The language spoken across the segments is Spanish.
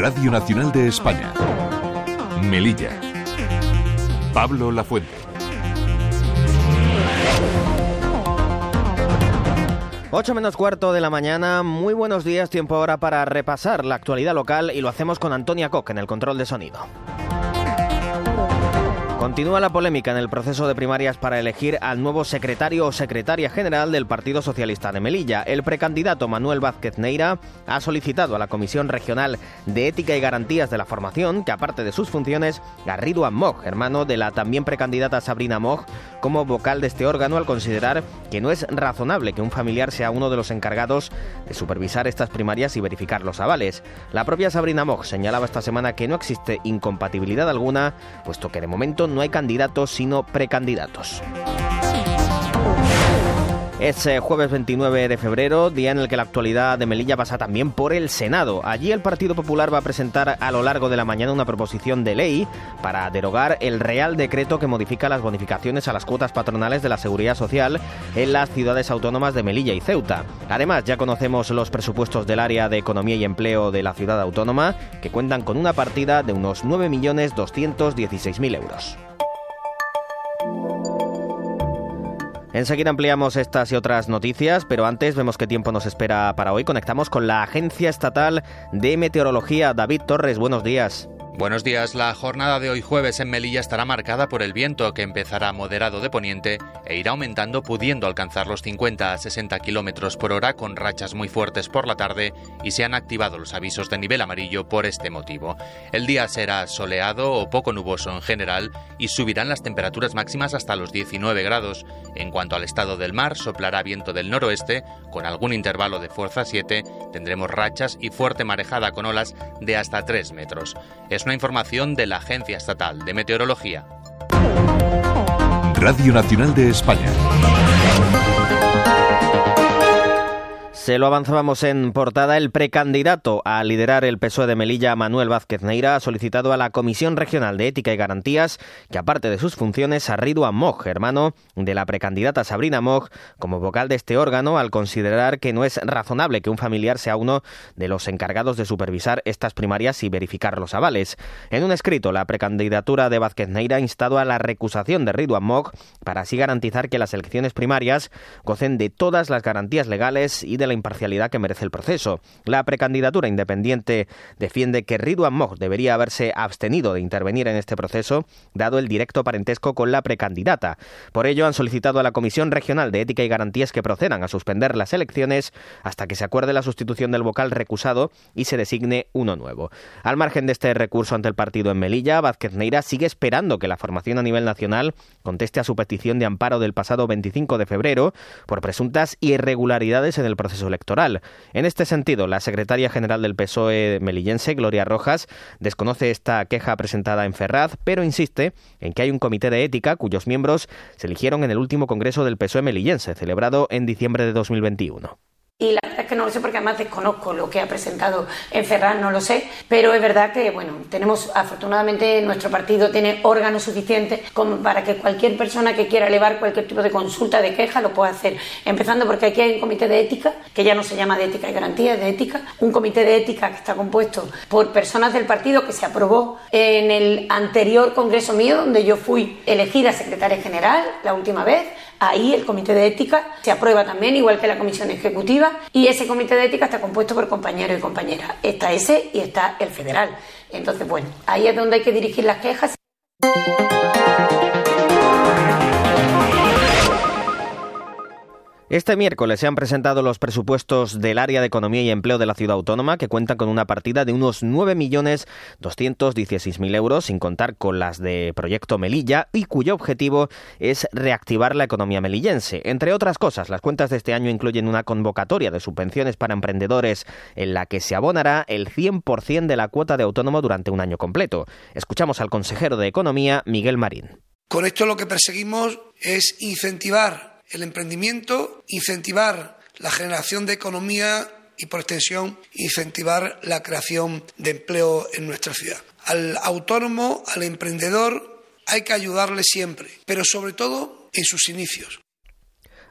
Radio Nacional de España. Melilla. Pablo Lafuente. Ocho menos cuarto de la mañana, muy buenos días, tiempo ahora para repasar la actualidad local y lo hacemos con Antonia Koch en el control de sonido. Continúa la polémica en el proceso de primarias para elegir al nuevo secretario o secretaria general del Partido Socialista de Melilla. El precandidato Manuel Vázquez Neira ha solicitado a la Comisión Regional de Ética y Garantías de la Formación que, aparte de sus funciones, Garrido Amog, hermano de la también precandidata Sabrina Mog, como vocal de este órgano al considerar que no es razonable que un familiar sea uno de los encargados de supervisar estas primarias y verificar los avales. La propia Sabrina Mog señalaba esta semana que no existe incompatibilidad alguna, puesto que de momento no hay candidatos sino precandidatos. Es eh, jueves 29 de febrero, día en el que la actualidad de Melilla pasa también por el Senado. Allí el Partido Popular va a presentar a lo largo de la mañana una proposición de ley para derogar el Real Decreto que modifica las bonificaciones a las cuotas patronales de la Seguridad Social en las ciudades autónomas de Melilla y Ceuta. Además, ya conocemos los presupuestos del área de Economía y Empleo de la ciudad autónoma, que cuentan con una partida de unos 9.216.000 euros. Enseguida ampliamos estas y otras noticias, pero antes vemos qué tiempo nos espera para hoy. Conectamos con la Agencia Estatal de Meteorología. David Torres, buenos días. Buenos días. La jornada de hoy jueves en Melilla estará marcada por el viento que empezará moderado de poniente e irá aumentando pudiendo alcanzar los 50 a 60 kilómetros por hora con rachas muy fuertes por la tarde y se han activado los avisos de nivel amarillo por este motivo. El día será soleado o poco nuboso en general y subirán las temperaturas máximas hasta los 19 grados. En cuanto al estado del mar, soplará viento del noroeste con algún intervalo de fuerza 7. Tendremos rachas y fuerte marejada con olas de hasta 3 metros. Es una información de la Agencia Estatal de Meteorología. Radio Nacional de España. Se lo avanzábamos en portada. El precandidato a liderar el PSOE de Melilla, Manuel Vázquez Neira, ha solicitado a la Comisión Regional de Ética y Garantías que, aparte de sus funciones, a Ridua Moj, hermano de la precandidata Sabrina Moj, como vocal de este órgano, al considerar que no es razonable que un familiar sea uno de los encargados de supervisar estas primarias y verificar los avales. En un escrito, la precandidatura de Vázquez Neira ha instado a la recusación de Ridua Moj para así garantizar que las elecciones primarias gocen de todas las garantías legales y de la imparcialidad que merece el proceso. La precandidatura independiente defiende que Ridwan Mog debería haberse abstenido de intervenir en este proceso, dado el directo parentesco con la precandidata. Por ello, han solicitado a la Comisión Regional de Ética y Garantías que procedan a suspender las elecciones hasta que se acuerde la sustitución del vocal recusado y se designe uno nuevo. Al margen de este recurso ante el partido en Melilla, Vázquez Neira sigue esperando que la formación a nivel nacional conteste a su petición de amparo del pasado 25 de febrero por presuntas irregularidades en el proceso electoral. En este sentido, la secretaria general del PSOE melillense, Gloria Rojas, desconoce esta queja presentada en Ferraz, pero insiste en que hay un comité de ética cuyos miembros se eligieron en el último congreso del PSOE melillense, celebrado en diciembre de 2021. Y la verdad es que no lo sé porque además desconozco lo que ha presentado en Ferran, no lo sé, pero es verdad que, bueno, tenemos, afortunadamente, nuestro partido tiene órganos suficientes para que cualquier persona que quiera elevar cualquier tipo de consulta, de queja, lo pueda hacer. Empezando porque aquí hay un comité de ética, que ya no se llama de ética y garantía, de ética, un comité de ética que está compuesto por personas del partido que se aprobó en el anterior congreso mío, donde yo fui elegida secretaria general la última vez Ahí el comité de ética se aprueba también, igual que la comisión ejecutiva, y ese comité de ética está compuesto por compañeros y compañeras. Está ese y está el federal. Entonces, bueno, ahí es donde hay que dirigir las quejas. Este miércoles se han presentado los presupuestos del área de Economía y Empleo de la Ciudad Autónoma, que cuentan con una partida de unos 9.216.000 euros, sin contar con las de Proyecto Melilla, y cuyo objetivo es reactivar la economía melillense. Entre otras cosas, las cuentas de este año incluyen una convocatoria de subvenciones para emprendedores en la que se abonará el 100% de la cuota de autónomo durante un año completo. Escuchamos al consejero de Economía, Miguel Marín. Con esto lo que perseguimos es incentivar el emprendimiento, incentivar la generación de economía y, por extensión, incentivar la creación de empleo en nuestra ciudad. Al autónomo, al emprendedor, hay que ayudarle siempre, pero sobre todo en sus inicios.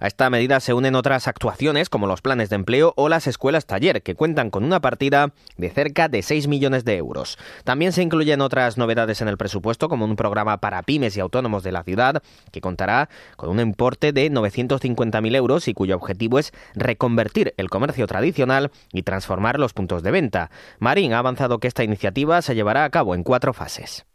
A esta medida se unen otras actuaciones como los planes de empleo o las escuelas taller, que cuentan con una partida de cerca de 6 millones de euros. También se incluyen otras novedades en el presupuesto, como un programa para pymes y autónomos de la ciudad, que contará con un importe de 950.000 euros y cuyo objetivo es reconvertir el comercio tradicional y transformar los puntos de venta. Marín ha avanzado que esta iniciativa se llevará a cabo en cuatro fases.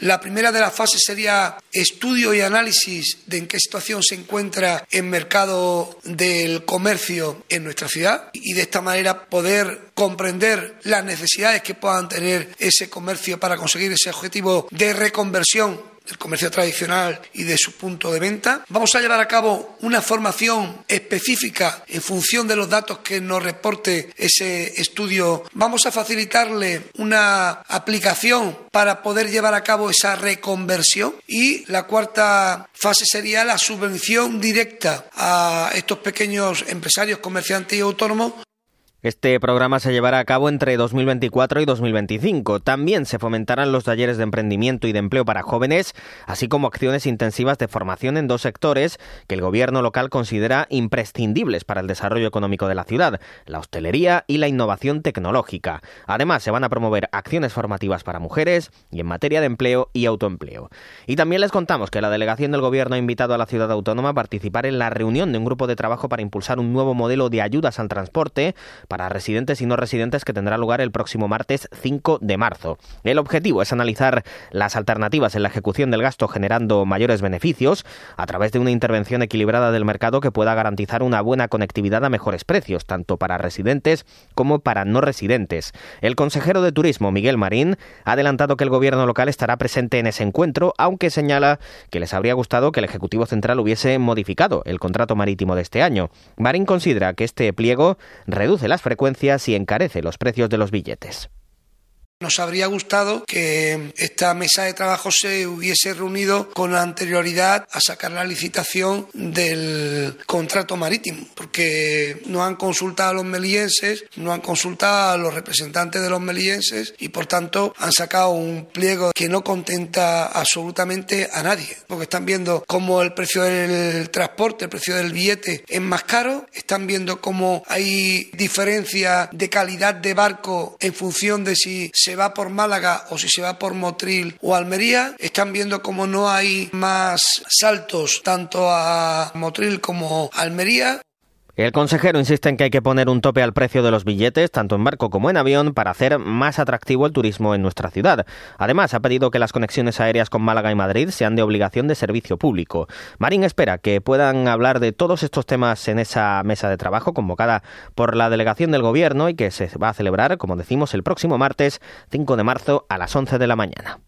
La primera de las fases sería estudio y análisis de en qué situación se encuentra el mercado del comercio en nuestra ciudad y de esta manera poder comprender las necesidades que puedan tener ese comercio para conseguir ese objetivo de reconversión del comercio tradicional y de su punto de venta. Vamos a llevar a cabo una formación específica en función de los datos que nos reporte ese estudio. Vamos a facilitarle una aplicación para poder llevar a cabo esa reconversión y la cuarta fase sería la subvención directa a estos pequeños empresarios, comerciantes y autónomos este programa se llevará a cabo entre 2024 y 2025. También se fomentarán los talleres de emprendimiento y de empleo para jóvenes, así como acciones intensivas de formación en dos sectores que el gobierno local considera imprescindibles para el desarrollo económico de la ciudad, la hostelería y la innovación tecnológica. Además, se van a promover acciones formativas para mujeres y en materia de empleo y autoempleo. Y también les contamos que la delegación del gobierno ha invitado a la ciudad autónoma a participar en la reunión de un grupo de trabajo para impulsar un nuevo modelo de ayudas al transporte para residentes y no residentes que tendrá lugar el próximo martes 5 de marzo. El objetivo es analizar las alternativas en la ejecución del gasto generando mayores beneficios a través de una intervención equilibrada del mercado que pueda garantizar una buena conectividad a mejores precios, tanto para residentes como para no residentes. El consejero de Turismo, Miguel Marín, ha adelantado que el gobierno local estará presente en ese encuentro, aunque señala que les habría gustado que el Ejecutivo Central hubiese modificado el contrato marítimo de este año. Marín considera que este pliego reduce las frecuencias y encarece los precios de los billetes. Nos habría gustado que esta mesa de trabajo se hubiese reunido con anterioridad a sacar la licitación del contrato marítimo, porque no han consultado a los melillenses, no han consultado a los representantes de los melillenses y por tanto han sacado un pliego que no contenta absolutamente a nadie, porque están viendo cómo el precio del transporte, el precio del billete es más caro, están viendo cómo hay diferencia de calidad de barco en función de si se va por Málaga o si se va por Motril o Almería, están viendo como no hay más saltos tanto a Motril como a Almería. El consejero insiste en que hay que poner un tope al precio de los billetes, tanto en barco como en avión, para hacer más atractivo el turismo en nuestra ciudad. Además, ha pedido que las conexiones aéreas con Málaga y Madrid sean de obligación de servicio público. Marín espera que puedan hablar de todos estos temas en esa mesa de trabajo convocada por la delegación del Gobierno y que se va a celebrar, como decimos, el próximo martes 5 de marzo a las 11 de la mañana.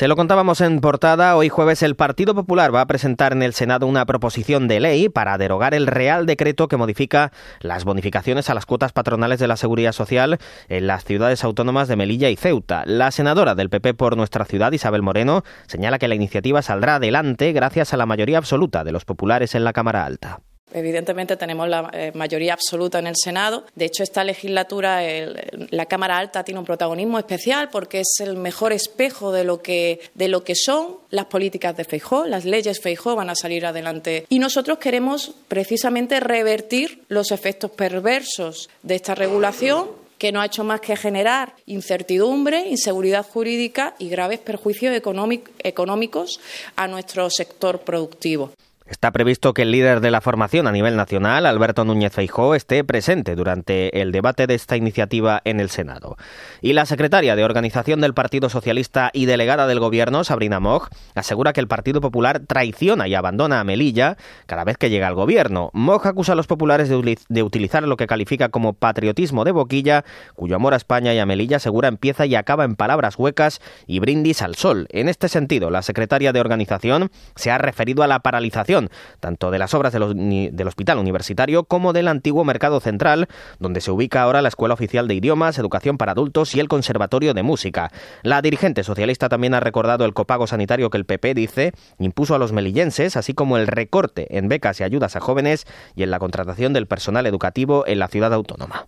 Se lo contábamos en portada. Hoy jueves el Partido Popular va a presentar en el Senado una proposición de ley para derogar el Real Decreto que modifica las bonificaciones a las cuotas patronales de la Seguridad Social en las ciudades autónomas de Melilla y Ceuta. La senadora del PP por nuestra ciudad, Isabel Moreno, señala que la iniciativa saldrá adelante gracias a la mayoría absoluta de los populares en la Cámara Alta. Evidentemente tenemos la eh, mayoría absoluta en el Senado. De hecho, esta legislatura, la Cámara Alta tiene un protagonismo especial porque es el mejor espejo de lo que, de lo que son las políticas de Feijó. Las leyes Feijó van a salir adelante. Y nosotros queremos precisamente revertir los efectos perversos de esta regulación que no ha hecho más que generar incertidumbre, inseguridad jurídica y graves perjuicios económicos a nuestro sector productivo. Está previsto que el líder de la formación a nivel nacional, Alberto Núñez Feijó, esté presente durante el debate de esta iniciativa en el Senado. Y la secretaria de Organización del Partido Socialista y delegada del Gobierno, Sabrina Moj, asegura que el Partido Popular traiciona y abandona a Melilla cada vez que llega al Gobierno. Moj acusa a los populares de, utilizar lo que califica como patriotismo de boquilla, cuyo amor a España y a Melilla asegura empieza y acaba en palabras huecas y brindis al sol. En este sentido, la secretaria de Organización se ha referido a la paralización tanto de las obras del Hospital Universitario como del antiguo Mercado Central, donde se ubica ahora la Escuela Oficial de Idiomas, Educación para Adultos y el Conservatorio de Música. La dirigente socialista también ha recordado el copago sanitario que el PP, dice, impuso a los melillenses, así como el recorte en becas y ayudas a jóvenes y en la contratación del personal educativo en la ciudad autónoma.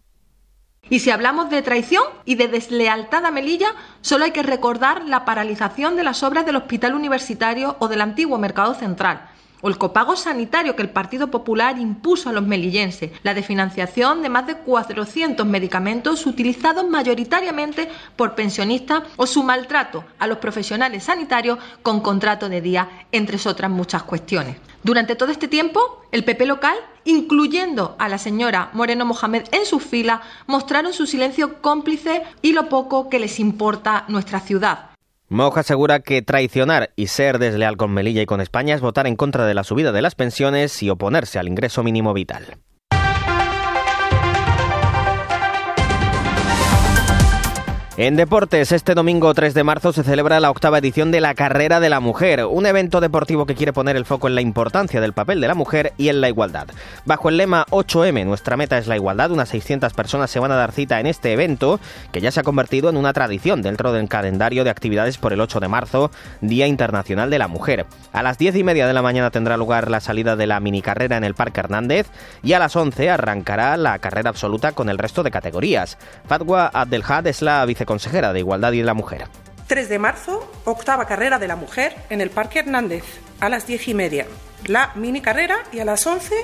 Y si hablamos de traición y de deslealtad a Melilla, solo hay que recordar la paralización de las obras del Hospital Universitario o del antiguo Mercado Central o el copago sanitario que el Partido Popular impuso a los melillenses, la de financiación de más de 400 medicamentos utilizados mayoritariamente por pensionistas o su maltrato a los profesionales sanitarios con contrato de día, entre otras muchas cuestiones. Durante todo este tiempo, el PP local, incluyendo a la señora Moreno Mohamed en sus filas, mostraron su silencio cómplice y lo poco que les importa nuestra ciudad. Moja asegura que traicionar y ser desleal con Melilla y con España es votar en contra de la subida de las pensiones y oponerse al ingreso mínimo vital. En deportes, este domingo 3 de marzo se celebra la octava edición de la Carrera de la Mujer, un evento deportivo que quiere poner el foco en la importancia del papel de la mujer y en la igualdad. Bajo el lema 8M, nuestra meta es la igualdad, unas 600 personas se van a dar cita en este evento, que ya se ha convertido en una tradición dentro del calendario de actividades por el 8 de marzo, Día Internacional de la Mujer. A las 10 y media de la mañana tendrá lugar la salida de la mini carrera en el Parque Hernández y a las 11 arrancará la carrera absoluta con el resto de categorías. Fatwa Abdelhad es la consejera de Igualdad y de la Mujer. 3 de marzo, octava carrera de la mujer en el Parque Hernández, a las 10 y media. La mini carrera y a las 11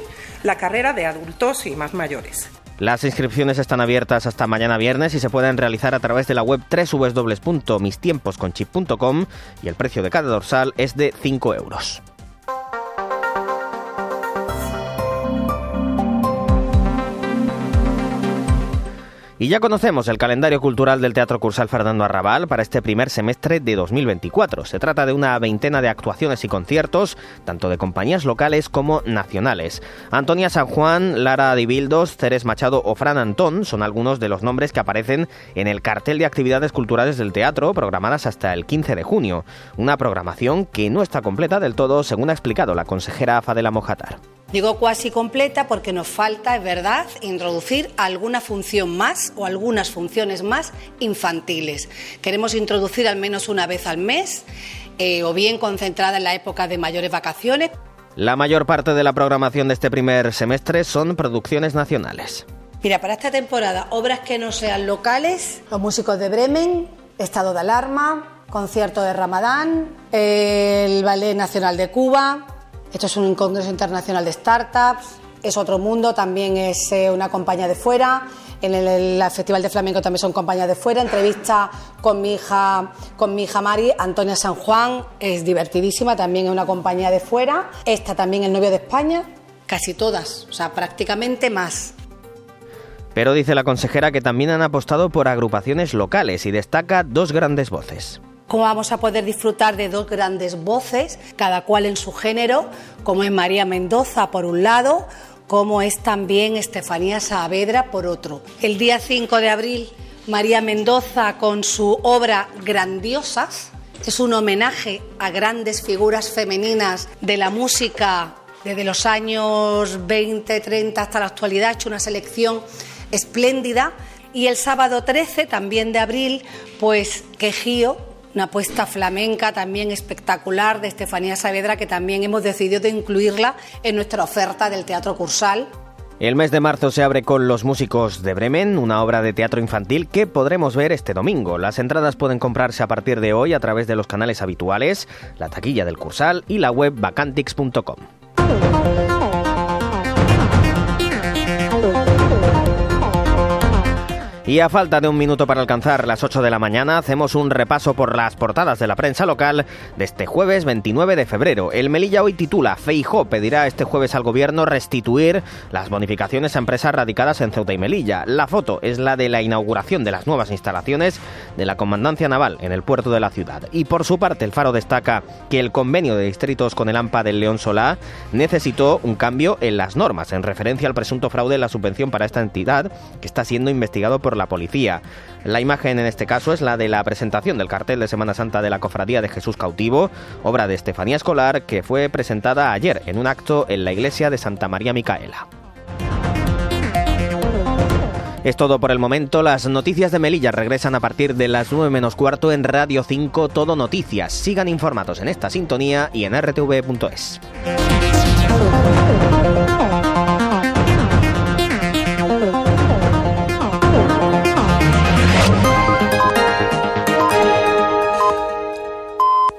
la carrera de adultos y más mayores. Las inscripciones están abiertas hasta mañana viernes y se pueden realizar a través de la web www.mistiemposconchip.com y el precio de cada dorsal es de 5 euros. Y ya conocemos el calendario cultural del Teatro Cursal Fernando Arrabal para este primer semestre de 2024. Se trata de una veintena de actuaciones y conciertos, tanto de compañías locales como nacionales. Antonia San Juan, Lara Dibildos, Ceres Machado o Fran Antón son algunos de los nombres que aparecen en el cartel de actividades culturales del teatro programadas hasta el 15 de junio. Una programación que no está completa del todo, según ha explicado la consejera Fadela Mojatar. Digo cuasi completa porque nos falta, es verdad, introducir alguna función más o algunas funciones más infantiles. Queremos introducir al menos una vez al mes eh, o bien concentrada en la época de mayores vacaciones. La mayor parte de la programación de este primer semestre son producciones nacionales. Mira, para esta temporada, obras que no sean locales, los músicos de Bremen, Estado de Alarma, concierto de Ramadán, el Ballet Nacional de Cuba, esto es un congreso internacional de startups, es otro mundo, también es eh, una compañía de fuera. En el, Festival de Flamenco también son compañías de fuera. Entrevista con mi hija, con Mari, Antonia San Juan, es divertidísima, también es una compañía de fuera. Esta también el novio de España, casi todas, o sea, prácticamente más. Pero dice la consejera que también han apostado por agrupaciones locales y destaca dos grandes voces cómo vamos a poder disfrutar de dos grandes voces, cada cual en su género, como es María Mendoza por un lado, como es también Estefanía Saavedra por otro. El día 5 de abril, María Mendoza con su obra Grandiosas, es un homenaje a grandes figuras femeninas de la música desde los años 20, 30 hasta la actualidad, ha hecho una selección espléndida. Y el sábado 13, también de abril, pues Quejío, una apuesta flamenca también espectacular de Estefanía Saavedra que también hemos decidido de incluirla en nuestra oferta del Teatro Cursal. El mes de marzo se abre con Los Músicos de Bremen, una obra de teatro infantil que podremos ver este domingo. Las entradas pueden comprarse a partir de hoy a través de los canales habituales, la taquilla del Cursal y la web vacantix.com. Y a falta de un minuto para alcanzar las 8 de la mañana, hacemos un repaso por las portadas de la prensa local de este jueves 29 de febrero. El Melilla hoy titula Feijó pedirá este jueves al gobierno restituir las bonificaciones a empresas radicadas en Ceuta y Melilla. La foto es la de la inauguración de las nuevas instalaciones de la Comandancia Naval en el puerto de la ciudad. Y por su parte, el Faro destaca que el convenio de distritos con el AMPA del León Solá necesitó un cambio en las normas en referencia al presunto fraude en la subvención para esta entidad que está siendo investigado por la policía. La imagen en este caso es la de la presentación del cartel de Semana Santa de la Cofradía de Jesús Cautivo, obra de Estefanía Escolar, que fue presentada ayer en un acto en la iglesia de Santa María Micaela. Es todo por el momento. Las noticias de Melilla regresan a partir de las 9 menos cuarto en Radio 5 Todo Noticias. Sigan informados en esta sintonía y en rtv.es.